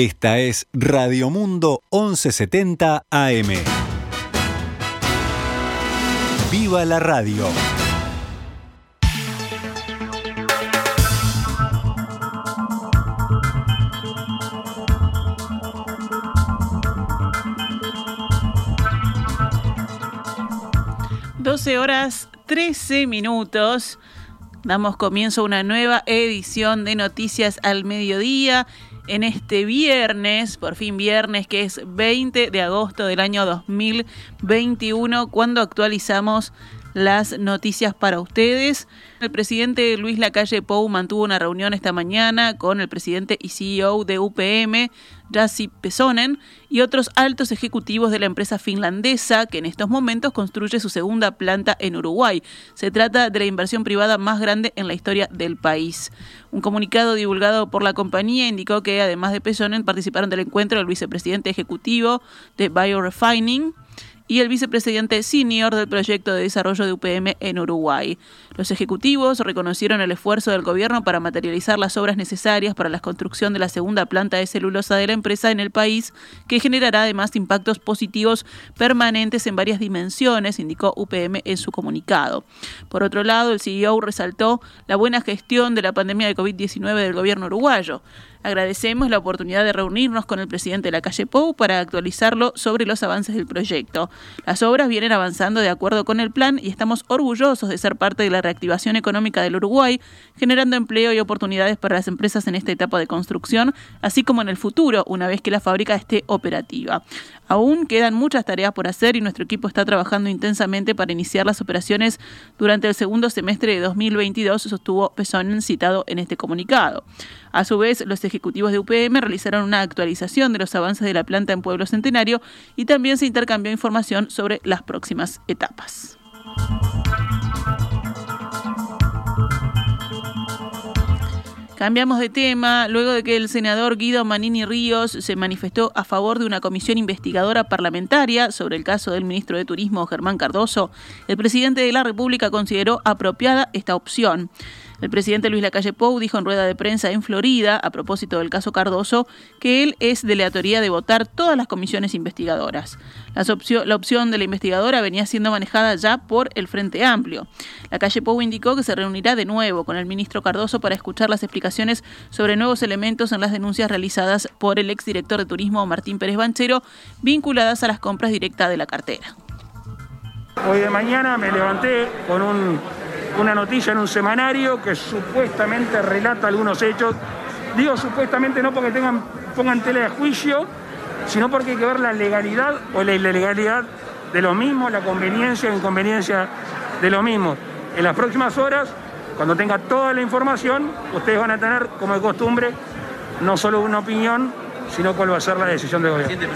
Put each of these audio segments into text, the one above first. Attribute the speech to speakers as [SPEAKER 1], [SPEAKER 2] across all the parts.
[SPEAKER 1] Esta es Radio Mundo 1170 AM. ¡Viva la radio!
[SPEAKER 2] Doce horas 13 minutos. Damos comienzo a una nueva edición de Noticias al Mediodía en este viernes, por fin viernes, que es 20 de agosto del año 2021, cuando actualizamos las noticias para ustedes. El presidente Luis Lacalle Pou mantuvo una reunión esta mañana con el presidente y CEO de UPM, Jassi Pesonen, y otros altos ejecutivos de la empresa finlandesa que en estos momentos construye su segunda planta en Uruguay. Se trata de la inversión privada más grande en la historia del país. Un comunicado divulgado por la compañía indicó que además de Pesonen participaron del encuentro el vicepresidente ejecutivo de Biorefining, y el vicepresidente senior del proyecto de desarrollo de UPM en Uruguay. Los ejecutivos reconocieron el esfuerzo del gobierno para materializar las obras necesarias para la construcción de la segunda planta de celulosa de la empresa en el país, que generará además impactos positivos permanentes en varias dimensiones, indicó UPM en su comunicado. Por otro lado, el CEO resaltó la buena gestión de la pandemia de COVID-19 del gobierno uruguayo. Agradecemos la oportunidad de reunirnos con el presidente de la calle Pou para actualizarlo sobre los avances del proyecto. Las obras vienen avanzando de acuerdo con el plan y estamos orgullosos de ser parte de la reactivación económica del Uruguay, generando empleo y oportunidades para las empresas en esta etapa de construcción, así como en el futuro, una vez que la fábrica esté operativa. Aún quedan muchas tareas por hacer y nuestro equipo está trabajando intensamente para iniciar las operaciones durante el segundo semestre de 2022, sostuvo Pesonen citado en este comunicado. A su vez, los ejecutivos de UPM realizaron una actualización de los avances de la planta en Pueblo Centenario y también se intercambió información sobre las próximas etapas. Cambiamos de tema luego de que el senador Guido Manini Ríos se manifestó a favor de una comisión investigadora parlamentaria sobre el caso del ministro de Turismo Germán Cardoso. El presidente de la República consideró apropiada esta opción. El presidente Luis Lacalle Pou dijo en rueda de prensa en Florida, a propósito del caso Cardoso, que él es de la teoría de votar todas las comisiones investigadoras. la opción de la investigadora venía siendo manejada ya por el Frente Amplio. Lacalle Pou indicó que se reunirá de nuevo con el ministro Cardoso para escuchar las explicaciones sobre nuevos elementos en las denuncias realizadas por el exdirector de turismo Martín Pérez Banchero vinculadas a las compras directas de la cartera.
[SPEAKER 3] Hoy de mañana me levanté con un una noticia en un semanario que supuestamente relata algunos hechos. Digo supuestamente no porque tengan, pongan tela de juicio, sino porque hay que ver la legalidad o la ilegalidad de lo mismo, la conveniencia o inconveniencia de lo mismo. En las próximas horas, cuando tenga toda la información, ustedes van a tener, como de costumbre, no solo una opinión, sino cuál va a ser la decisión del gobierno.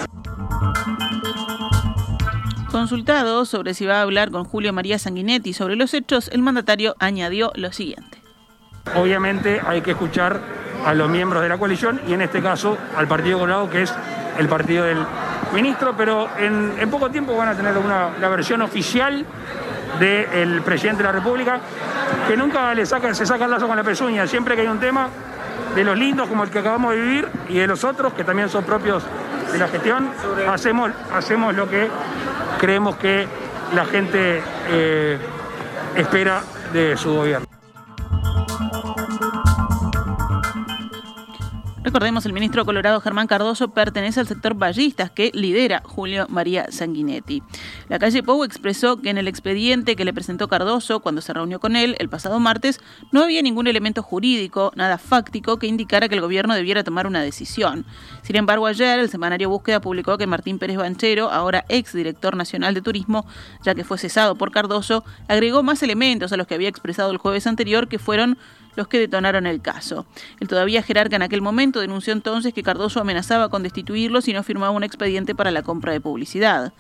[SPEAKER 2] Consultado sobre si va a hablar con Julio María Sanguinetti sobre los hechos, el mandatario añadió lo siguiente.
[SPEAKER 3] Obviamente hay que escuchar a los miembros de la coalición y en este caso al Partido Colorado, que es el partido del ministro, pero en, poco tiempo van a tener una, la versión oficial del presidente de la República, que nunca le saca, se saca el lazo con la pezuña, siempre que hay un tema de los lindos como el que acabamos de vivir y de los otros que también son propios de la gestión, hacemos, hacemos lo que creemos que la gente eh, espera de su gobierno.
[SPEAKER 2] Recordemos, el ministro colorado Germán Cardoso pertenece al sector ballistas que lidera Julio María Sanguinetti. La calle Pou expresó que en el expediente que le presentó Cardoso cuando se reunió con él el pasado martes no había ningún elemento jurídico, nada fáctico que indicara que el gobierno debiera tomar una decisión. Sin embargo, ayer el semanario Búsqueda publicó que Martín Pérez Banchero, ahora ex director nacional de turismo, ya que fue cesado por Cardoso, agregó más elementos a los que había expresado el jueves anterior que fueron los que detonaron el caso. El todavía jerarca en aquel momento denunció entonces que Cardoso amenazaba con destituirlo si no firmaba un expediente para la compra de publicidad.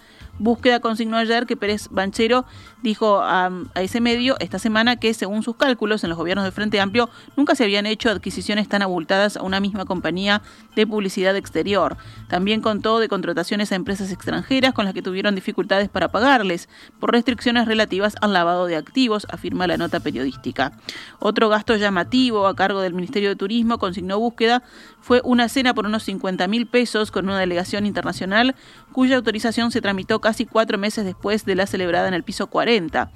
[SPEAKER 2] Búsqueda consignó ayer que Pérez Banchero dijo a, ese medio esta semana que, según sus cálculos, en los gobiernos del Frente Amplio nunca se habían hecho adquisiciones tan abultadas a una misma compañía de publicidad exterior. También contó de contrataciones a empresas extranjeras con las que tuvieron dificultades para pagarles por restricciones relativas al lavado de activos, afirma la nota periodística. Otro gasto llamativo a cargo del Ministerio de Turismo consignó búsqueda fue una cena por unos 50 mil pesos con una delegación internacional cuya autorización se tramitó casi cuatro meses después de la celebrada en el piso 40.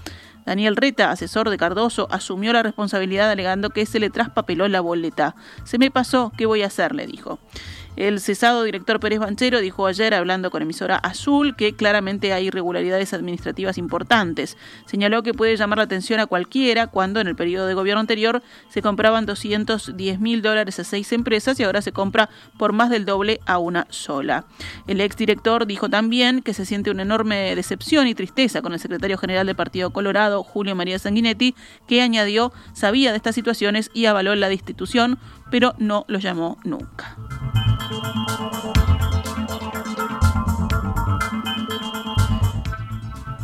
[SPEAKER 2] Daniel Reta, asesor de Cardoso, asumió la responsabilidad alegando que se le traspapeló la boleta. Se me pasó, ¿qué voy a hacer? le dijo. El cesado director Pérez Banchero dijo ayer, hablando con emisora Azul, que claramente hay irregularidades administrativas importantes. Señaló que puede llamar la atención a cualquiera cuando en el periodo de gobierno anterior se compraban 210 mil dólares a seis empresas y ahora se compra por más del doble a una sola. El exdirector dijo también que se siente una enorme decepción y tristeza con el secretario general del Partido Colorado, Julio María Sanguinetti, que añadió sabía de estas situaciones y avaló la destitución, pero no lo llamó nunca.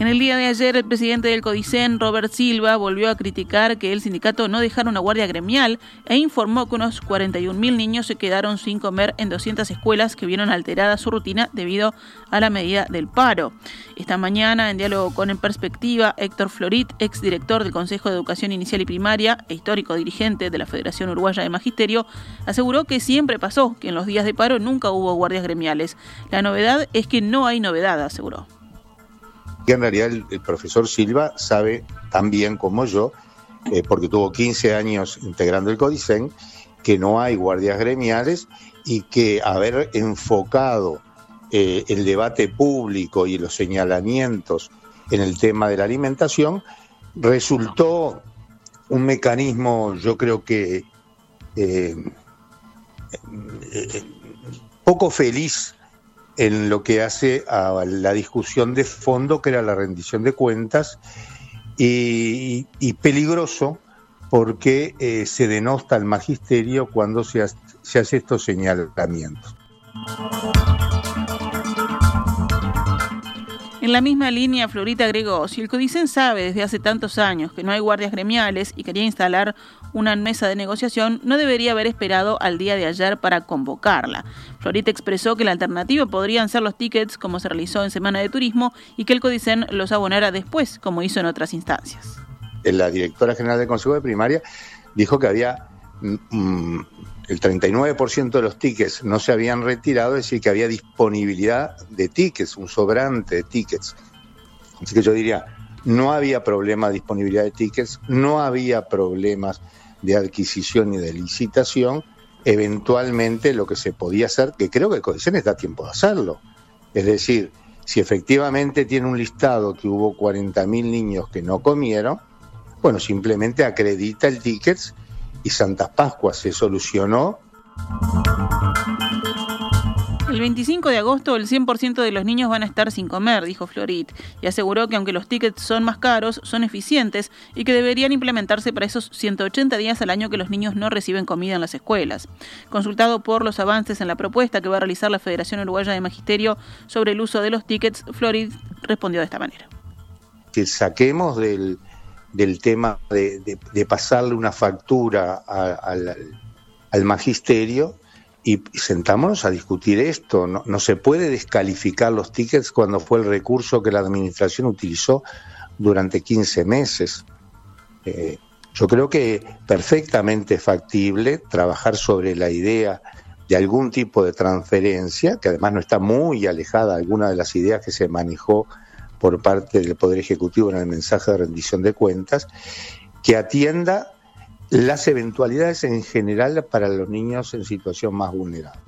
[SPEAKER 2] En el día de ayer, el presidente del Codicen, Robert Silva, volvió a criticar que el sindicato no dejara una guardia gremial e informó que unos 41.000 niños se quedaron sin comer en 200 escuelas que vieron alterada su rutina debido a la medida del paro. Esta mañana, en diálogo con En Perspectiva, Héctor Florit, exdirector del Consejo de Educación Inicial y Primaria e histórico dirigente de la Federación Uruguaya de Magisterio, aseguró que siempre pasó que en los días de paro nunca hubo guardias gremiales. La novedad es que no hay novedad, aseguró
[SPEAKER 4] que en realidad el, profesor Silva sabe tan bien como yo, eh, porque tuvo 15 años integrando el Codicen, que no hay guardias gremiales y que haber enfocado eh, el debate público y los señalamientos en el tema de la alimentación resultó un mecanismo, yo creo que eh, poco feliz en lo que hace a la discusión de fondo, que era la rendición de cuentas, y, peligroso porque eh, se denosta al magisterio cuando se, se hace estos señalamientos.
[SPEAKER 2] En la misma línea, Florita agregó, si el Codicen sabe desde hace tantos años que no hay guardias gremiales y quería instalar una mesa de negociación, no debería haber esperado al día de ayer para convocarla. Florita expresó que la alternativa podrían ser los tickets, como se realizó en Semana de Turismo, y que el Codicen los abonara después, como hizo en otras instancias.
[SPEAKER 4] La directora general del Consejo de Primaria dijo que había mm, mm, el 39% de los tickets no se habían retirado, es decir, que había disponibilidad de tickets, un sobrante de tickets. Así que yo diría, no había problema de disponibilidad de tickets, no había problemas de adquisición y de licitación. Eventualmente lo que se podía hacer, que creo que Codicen da tiempo de hacerlo, es decir, si efectivamente tiene un listado que hubo 40.000 niños que no comieron, bueno, simplemente acredita el tickets y Santas Pascuas se solucionó.
[SPEAKER 2] El 25 de agosto el 100% de los niños van a estar sin comer, dijo Florit, y aseguró que aunque los tickets son más caros, son eficientes y que deberían implementarse para esos 180 días al año que los niños no reciben comida en las escuelas. Consultado por los avances en la propuesta que va a realizar la Federación Uruguaya de Magisterio sobre el uso de los tickets, Florit respondió de esta manera.
[SPEAKER 4] Que saquemos del, del tema de, pasarle una factura al, magisterio y sentámonos a discutir esto. No, se puede descalificar los tickets cuando fue el recurso que la administración utilizó durante 15 meses. Eh, yo creo que perfectamente factible trabajar sobre la idea de algún tipo de transferencia, que además no está muy alejada de alguna de las ideas que se manejó por parte del Poder Ejecutivo en el mensaje de rendición de cuentas, que atienda las eventualidades en general para los niños en situación más vulnerable.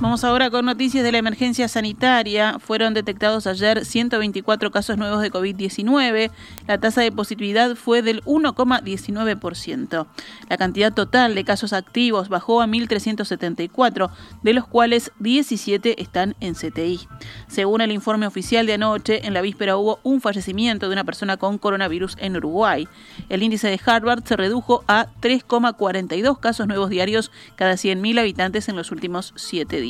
[SPEAKER 2] Vamos ahora con noticias de la emergencia sanitaria. Fueron detectados ayer 124 casos nuevos de COVID-19. La tasa de positividad fue del 1,19%. La cantidad total de casos activos bajó a 1.374, de los cuales 17 están en CTI. Según el informe oficial de anoche, en la víspera hubo un fallecimiento de una persona con coronavirus en Uruguay. El índice de Harvard se redujo a 3,42 casos nuevos diarios cada 100.000 habitantes en los últimos siete días.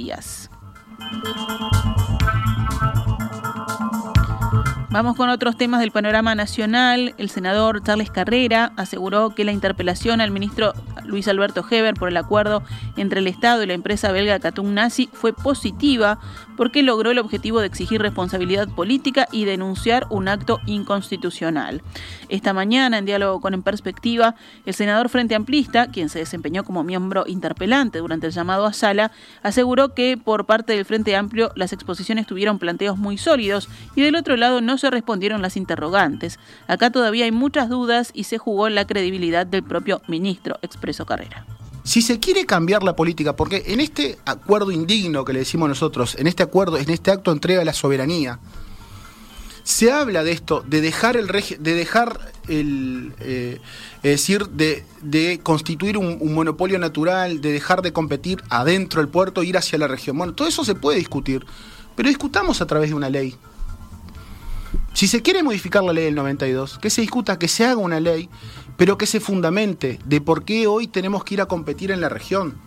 [SPEAKER 2] Vamos con otros temas del panorama nacional. El senador Charles Carrera aseguró que la interpelación al ministro Luis Alberto Heber por el acuerdo entre el Estado y la empresa belga Catung Nazi fue positiva porque logró el objetivo de exigir responsabilidad política y denunciar un acto inconstitucional. Esta mañana, en diálogo con En Perspectiva, el senador Frente Amplista, quien se desempeñó como miembro interpelante durante el llamado a sala, aseguró que por parte del Frente Amplio las exposiciones tuvieron planteos muy sólidos y del otro lado no se respondieron las interrogantes. Acá todavía hay muchas dudas y se jugó la credibilidad del propio ministro, expresó Carrera.
[SPEAKER 5] Si se quiere cambiar la política, porque en este acuerdo indigno que le decimos nosotros, en este acuerdo, en este acto de entrega de la soberanía, se habla de esto, de dejar el de dejar el eh, es decir, de, de constituir un, monopolio natural, de dejar de competir adentro del puerto, ir hacia la región. Bueno, todo eso se puede discutir, pero discutamos a través de una ley. Si se quiere modificar la ley del 92, que se discuta, que se haga una ley, pero que se fundamente de por qué hoy tenemos que ir a competir en la región.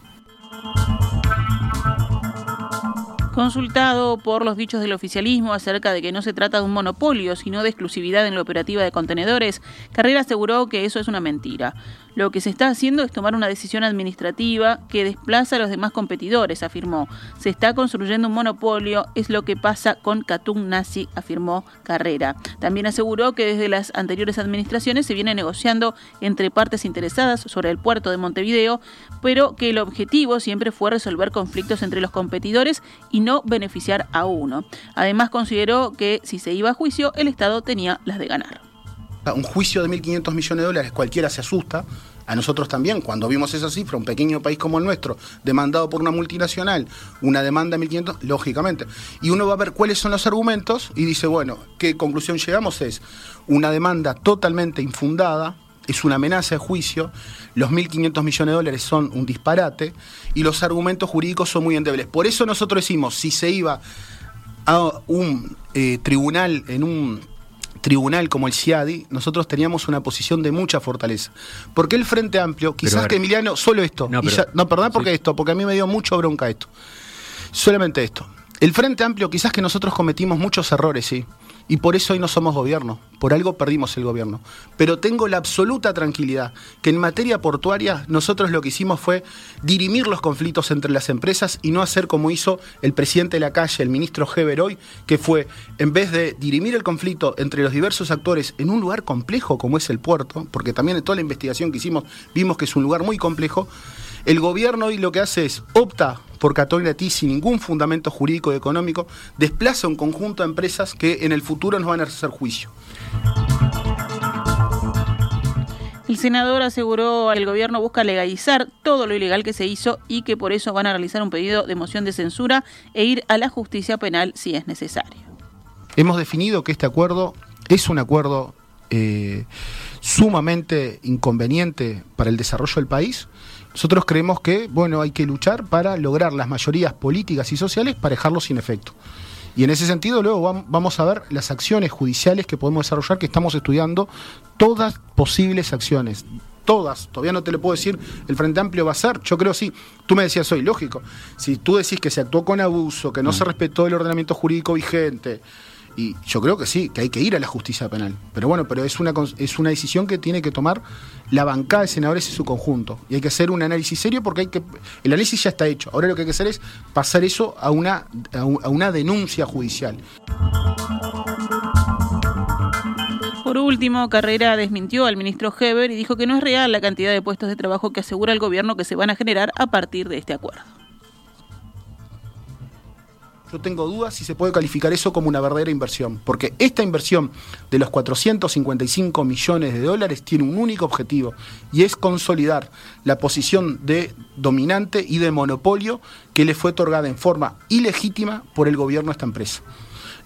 [SPEAKER 2] Consultado por los dichos del oficialismo acerca de que no se trata de un monopolio, sino de exclusividad en la operativa de contenedores, Carrera aseguró que eso es una mentira. Lo que se está haciendo es tomar una decisión administrativa que desplaza a los demás competidores, afirmó. Se está construyendo un monopolio, es lo que pasa con Catung Nazi, afirmó Carrera. También aseguró que desde las anteriores administraciones se viene negociando entre partes interesadas sobre el puerto de Montevideo, pero que el objetivo siempre fue resolver conflictos entre los competidores y no beneficiar a uno. Además consideró que si se iba a juicio, el Estado tenía las de ganar.
[SPEAKER 5] Un juicio de 1.500 millones de dólares, cualquiera se asusta, a nosotros también, cuando vimos esa cifra, un pequeño país como el nuestro, demandado por una multinacional, una demanda de 1.500, lógicamente. Y uno va a ver cuáles son los argumentos y dice, bueno, ¿qué conclusión llegamos? Es una demanda totalmente infundada, es una amenaza de juicio, los 1.500 millones de dólares son un disparate y los argumentos jurídicos son muy endebles. Por eso nosotros decimos, si se iba a un eh, tribunal en un tribunal como el CIADI, nosotros teníamos una posición de mucha fortaleza. Porque el Frente Amplio, quizás que Emiliano, solo esto, no, no perdón, porque esto, porque a mí me dio mucho bronca esto. Solamente esto. El Frente Amplio, quizás que nosotros cometimos muchos errores, sí y por eso hoy no somos gobierno. Por algo perdimos el gobierno. Pero tengo la absoluta tranquilidad que en materia portuaria nosotros lo que hicimos fue dirimir los conflictos entre las empresas y no hacer como hizo el presidente de la calle, el ministro Heber hoy, que fue, en vez de dirimir el conflicto entre los diversos actores en un lugar complejo como es el puerto, porque también en toda la investigación que hicimos vimos que es un lugar muy complejo, el gobierno hoy lo que hace es opta por T sin ningún fundamento jurídico y económico, desplaza un conjunto de empresas que en el futuro nos van a hacer juicio.
[SPEAKER 2] El senador aseguró que el gobierno busca legalizar todo lo ilegal que se hizo y que por eso van a realizar un pedido de moción de censura e ir a la justicia penal si es necesario.
[SPEAKER 5] Hemos definido que este acuerdo es un acuerdo eh, sumamente inconveniente para el desarrollo del país nosotros creemos que, bueno, hay que luchar para lograr las mayorías políticas y sociales para dejarlo sin efecto. Y en ese sentido luego vamos a ver las acciones judiciales que podemos desarrollar, que estamos estudiando todas posibles acciones. Todas, todavía no te lo puedo decir, el Frente Amplio va a ser, yo creo sí, tú me decías hoy, lógico, si tú decís que se actuó con abuso, que no se mm. respetó el ordenamiento jurídico vigente, y yo creo que sí, que hay que ir a la justicia penal. Pero bueno, pero es una, es una decisión que tiene que tomar la bancada de senadores en su conjunto. Y hay que hacer un análisis serio porque hay que, el análisis ya está hecho. Ahora lo que hay que hacer es pasar eso a una, a una denuncia judicial.
[SPEAKER 2] Por último, Carrera desmintió al ministro Heber y dijo que no es real la cantidad de puestos de trabajo que asegura el gobierno que se van a generar a partir de este acuerdo.
[SPEAKER 5] Yo tengo dudas si se puede calificar eso como una verdadera inversión, porque esta inversión de los 455 millones de dólares tiene un único objetivo y es consolidar la posición de dominante y de monopolio que le fue otorgada en forma ilegítima por el gobierno a esta empresa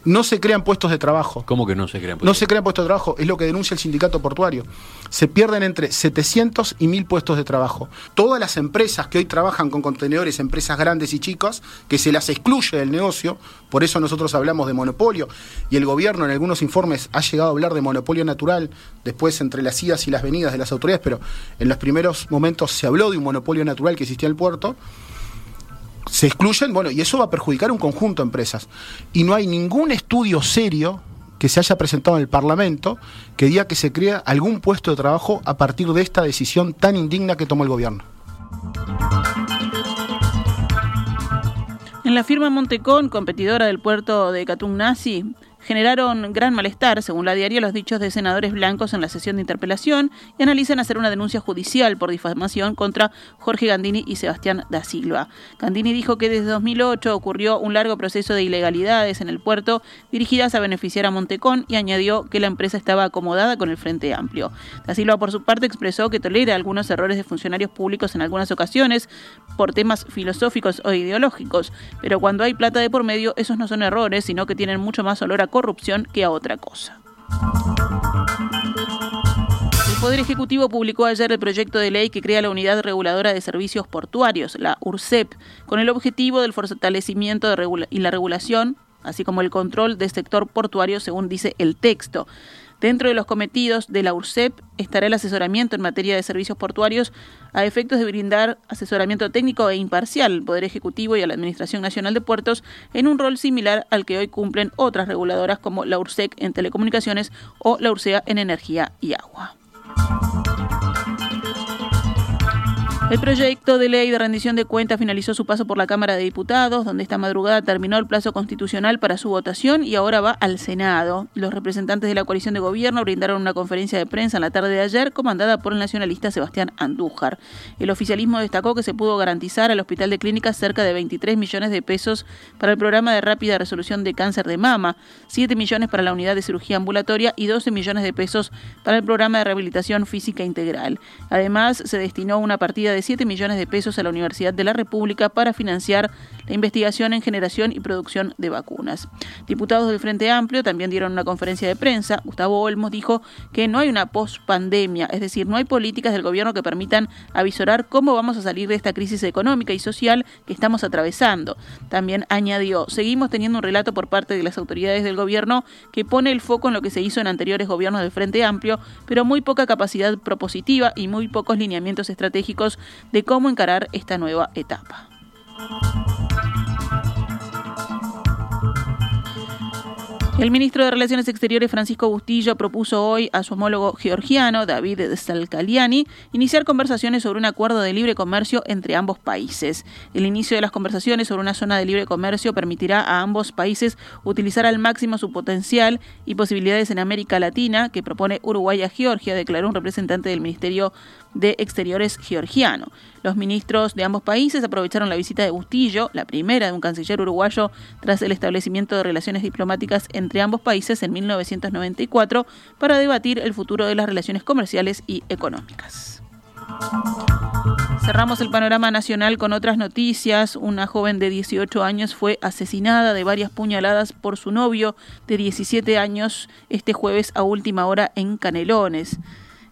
[SPEAKER 5] no se crean puestos de trabajo.
[SPEAKER 6] ¿Cómo que no se crean
[SPEAKER 5] puestos? No se crean puestos de trabajo, es lo que denuncia el sindicato portuario. Se pierden entre 700 y 1000 puestos de trabajo. Todas las empresas que hoy trabajan con contenedores, empresas grandes y chicas, que se las excluye del negocio, por eso nosotros hablamos de monopolio, y el gobierno en algunos informes ha llegado a hablar de monopolio natural, después entre las idas y las venidas de las autoridades, pero en los primeros momentos se habló de un monopolio natural que existía en el puerto se excluyen, bueno, y eso va a perjudicar un conjunto de empresas. Y no hay ningún estudio serio que se haya presentado en el Parlamento que diga que se crea algún puesto de trabajo a partir de esta decisión tan indigna que tomó el gobierno.
[SPEAKER 2] En la firma Montecón, competidora del puerto de Nazi, generaron gran malestar, según la diaria, los dichos de senadores blancos en la sesión de interpelación y analizan hacer una denuncia judicial por difamación contra Jorge Gandini y Sebastián da Silva. Gandini dijo que desde 2008 ocurrió un largo proceso de ilegalidades en el puerto dirigidas a beneficiar a Montecón y añadió que la empresa estaba acomodada con el Frente Amplio. Da Silva, por su parte, expresó que tolera algunos errores de funcionarios públicos en algunas ocasiones por temas filosóficos o ideológicos, pero cuando hay plata de por medio, esos no son errores, sino que tienen mucho más olor a corrupción que a otra cosa. El Poder Ejecutivo publicó ayer el proyecto de ley que crea la Unidad Reguladora de Servicios Portuarios, la URSEP, con el objetivo del fortalecimiento y la regulación, así como el control del sector portuario, según dice el texto. Dentro de los cometidos de la URSEP estará el asesoramiento en materia de servicios portuarios a efectos de brindar asesoramiento técnico e imparcial al Poder Ejecutivo y a la Administración Nacional de Puertos en un rol similar al que hoy cumplen otras reguladoras como la URSEC en telecomunicaciones o la URSEA en energía y agua. El proyecto de ley de rendición de cuentas finalizó su paso por la Cámara de Diputados, donde esta madrugada terminó el plazo constitucional para su votación y ahora va al Senado. Los representantes de la coalición de gobierno brindaron una conferencia de prensa en la tarde de ayer, comandada por el nacionalista Sebastián Andújar. El oficialismo destacó que se pudo garantizar al Hospital de Clínicas cerca de 23 millones de pesos para el programa de rápida resolución de cáncer de mama, 7 millones para la unidad de cirugía ambulatoria y 12 millones de pesos para el programa de rehabilitación física integral. Además, se destinó una partida de de 7 millones de pesos a la Universidad de la República para financiar la investigación en generación y producción de vacunas. Diputados del Frente Amplio también dieron una conferencia de prensa. Gustavo Olmos dijo que no hay una pospandemia, es decir, no hay políticas del gobierno que permitan avisorar cómo vamos a salir de esta crisis económica y social que estamos atravesando. También añadió, seguimos teniendo un relato por parte de las autoridades del gobierno que pone el foco en lo que se hizo en anteriores gobiernos del Frente Amplio, pero muy poca capacidad propositiva y muy pocos lineamientos estratégicos de cómo encarar esta nueva etapa. El ministro de Relaciones Exteriores, Francisco Bustillo, propuso hoy a su homólogo georgiano, David Stalkaliani, iniciar conversaciones sobre un acuerdo de libre comercio entre ambos países. El inicio de las conversaciones sobre una zona de libre comercio permitirá a ambos países utilizar al máximo su potencial y posibilidades en América Latina, que propone Uruguay a Georgia, declaró un representante del Ministerio de Exteriores georgiano. Los ministros de ambos países aprovecharon la visita de Bustillo, la primera de un canciller uruguayo tras el establecimiento de relaciones diplomáticas entre ambos países en 1994, para debatir el futuro de las relaciones comerciales y económicas. Cerramos el panorama nacional con otras noticias. Una joven de 18 años fue asesinada de varias puñaladas por su novio de 17 años este jueves a última hora en Canelones.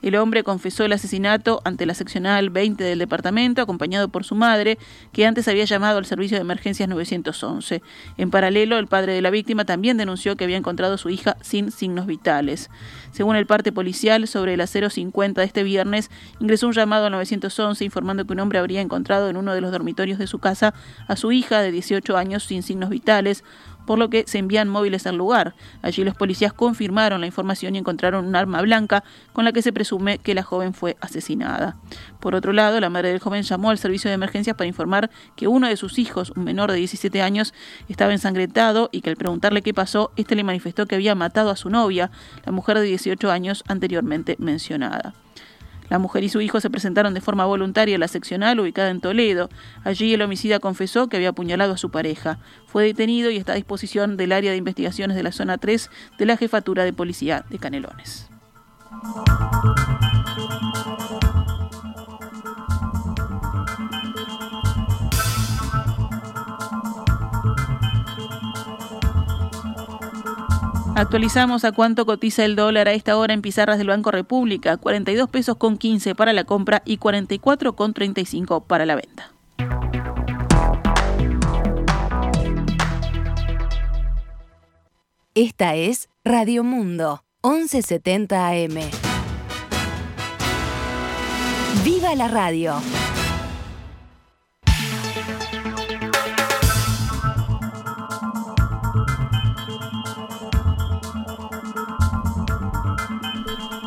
[SPEAKER 2] El hombre confesó el asesinato ante la seccional 20 del departamento, acompañado por su madre, que antes había llamado al servicio de emergencias 911. En paralelo, el padre de la víctima también denunció que había encontrado a su hija sin signos vitales. Según el parte policial, sobre las 0.50 de este viernes, ingresó un llamado al 911 informando que un hombre habría encontrado en uno de los dormitorios de su casa a su hija de 18 años sin signos vitales por lo que se envían móviles al lugar. Allí los policías confirmaron la información y encontraron un arma blanca con la que se presume que la joven fue asesinada. Por otro lado, la madre del joven llamó al servicio de emergencias para informar que uno de sus hijos, un menor de 17 años, estaba ensangrentado y que al preguntarle qué pasó, este le manifestó que había matado a su novia, la mujer de 18 años anteriormente mencionada. La mujer y su hijo se presentaron de forma voluntaria a la seccional ubicada en Toledo. Allí el homicida confesó que había apuñalado a su pareja. Fue detenido y está a disposición del área de investigaciones de la zona 3 de la Jefatura de Policía de Canelones. Actualizamos a cuánto cotiza el dólar a esta hora en pizarras del Banco República, 42 pesos con 15 para la compra y 44 con 35 para la venta.
[SPEAKER 6] Esta es Radio Mundo, 1170 AM. ¡Viva la radio!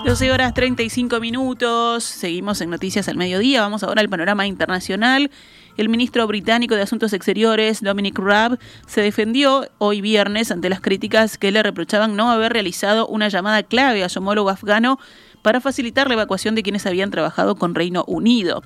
[SPEAKER 2] 12 horas 35 minutos, seguimos en Noticias al Mediodía, vamos ahora al panorama internacional. El ministro británico de Asuntos Exteriores, Dominic Raab, se defendió hoy viernes ante las críticas que le reprochaban no haber realizado una llamada clave a su homólogo afgano para facilitar la evacuación de quienes habían trabajado con Reino Unido.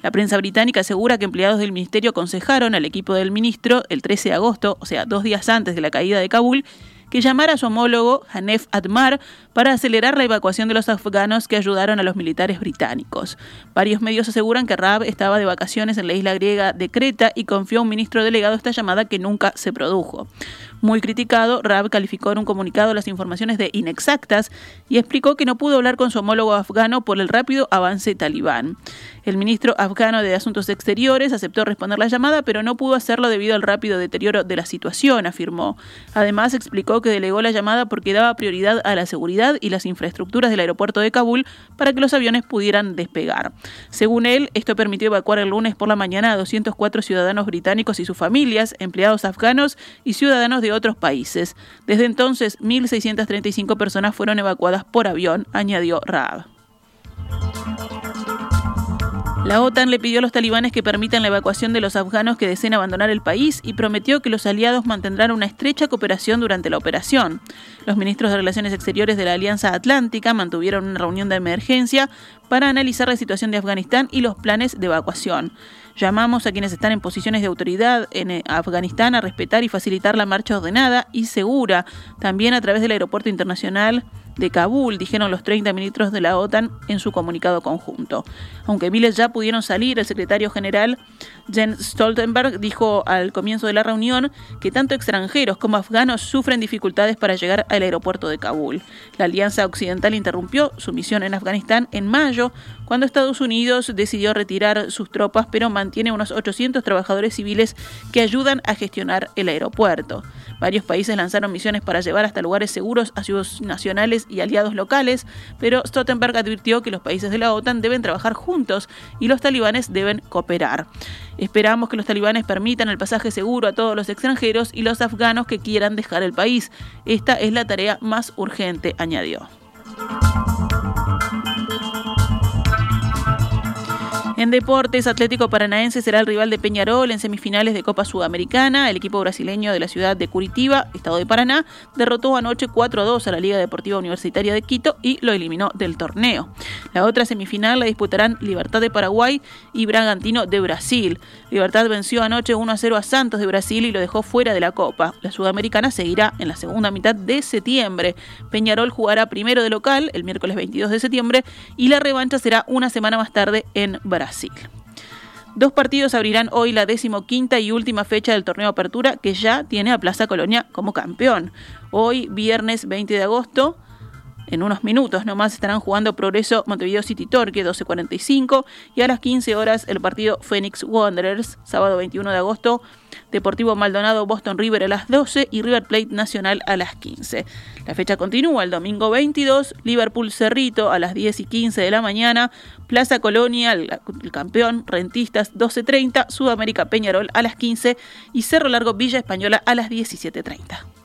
[SPEAKER 2] La prensa británica asegura que empleados del ministerio aconsejaron al equipo del ministro el 13 de agosto, o sea, dos días antes de la caída de Kabul, que llamara a su homólogo Hanef Admar para acelerar la evacuación de los afganos que ayudaron a los militares británicos. Varios medios aseguran que Raab estaba de vacaciones en la isla griega de Creta y confió a un ministro delegado esta llamada que nunca se produjo. Muy criticado, Raab calificó en un comunicado las informaciones de inexactas y explicó que no pudo hablar con su homólogo afgano por el rápido avance talibán. El ministro afgano de Asuntos Exteriores aceptó responder la llamada, pero no pudo hacerlo debido al rápido deterioro de la situación, afirmó. Además, explicó que delegó la llamada porque daba prioridad a la seguridad y las infraestructuras del aeropuerto de Kabul para que los aviones pudieran despegar. Según él, esto permitió evacuar el lunes por la mañana a 204 ciudadanos británicos y sus familias, empleados afganos y ciudadanos de otros países. Desde entonces, 1.635 personas fueron evacuadas por avión, añadió Raab. La OTAN le pidió a los talibanes que permitan la evacuación de los afganos que deseen abandonar el país y prometió que los aliados mantendrán una estrecha cooperación durante la operación. Los ministros de Relaciones Exteriores de la Alianza Atlántica mantuvieron una reunión de emergencia para analizar la situación de Afganistán y los planes de evacuación. Llamamos a quienes están en posiciones de autoridad en eh, Afganistán a respetar y facilitar la marcha ordenada y segura, también a través del aeropuerto internacional de Kabul, dijeron los 30 ministros de la OTAN en su comunicado conjunto. Aunque miles ya pudieron salir, el secretario general Jens Stoltenberg dijo al comienzo de la reunión que tanto extranjeros como afganos sufren dificultades para llegar al aeropuerto de Kabul. La Alianza Occidental interrumpió su misión en Afganistán en mayo, cuando Estados Unidos decidió retirar sus tropas, pero mantiene unos 800 trabajadores civiles que ayudan a gestionar el aeropuerto. Varios países lanzaron misiones para llevar hasta lugares seguros a sus nacionales y aliados locales, pero Stoltenberg advirtió que los países de la OTAN deben trabajar juntos y los talibanes deben cooperar. Esperamos que los talibanes permitan el pasaje seguro a todos los extranjeros y los afganos que quieran dejar el país. Esta es la tarea más urgente, añadió. En deportes, Atlético Paranaense será el rival de Peñarol en semifinales de Copa Sudamericana. El equipo brasileño de la ciudad de Curitiba, estado de Paraná, derrotó anoche 4-2 a la Liga Deportiva Universitaria de Quito y lo eliminó del torneo. La otra semifinal la disputarán Libertad de Paraguay y Bragantino de Brasil. Libertad venció anoche 1-0 a Santos de Brasil y lo dejó fuera de la Copa. La Sudamericana seguirá en la segunda mitad de septiembre. Peñarol jugará primero de local el miércoles 22 de septiembre y la revancha será una semana más tarde en Brasil. Dos partidos abrirán hoy la decimoquinta y última fecha del torneo Apertura, que ya tiene a Plaza Colonia como campeón. Hoy, viernes 20 de agosto, en unos minutos nomás estarán jugando Progreso Montevideo City Torque 12.45 y a las 15 horas el partido Phoenix Wanderers, sábado 21 de agosto, Deportivo Maldonado Boston River a las 12 y River Plate Nacional a las 15. La fecha continúa el domingo 22, Liverpool Cerrito a las 10 y 15 de la mañana, Plaza Colonia, el, campeón, Rentistas 12.30, Sudamérica Peñarol a las 15 y Cerro Largo Villa Española a las 17.30.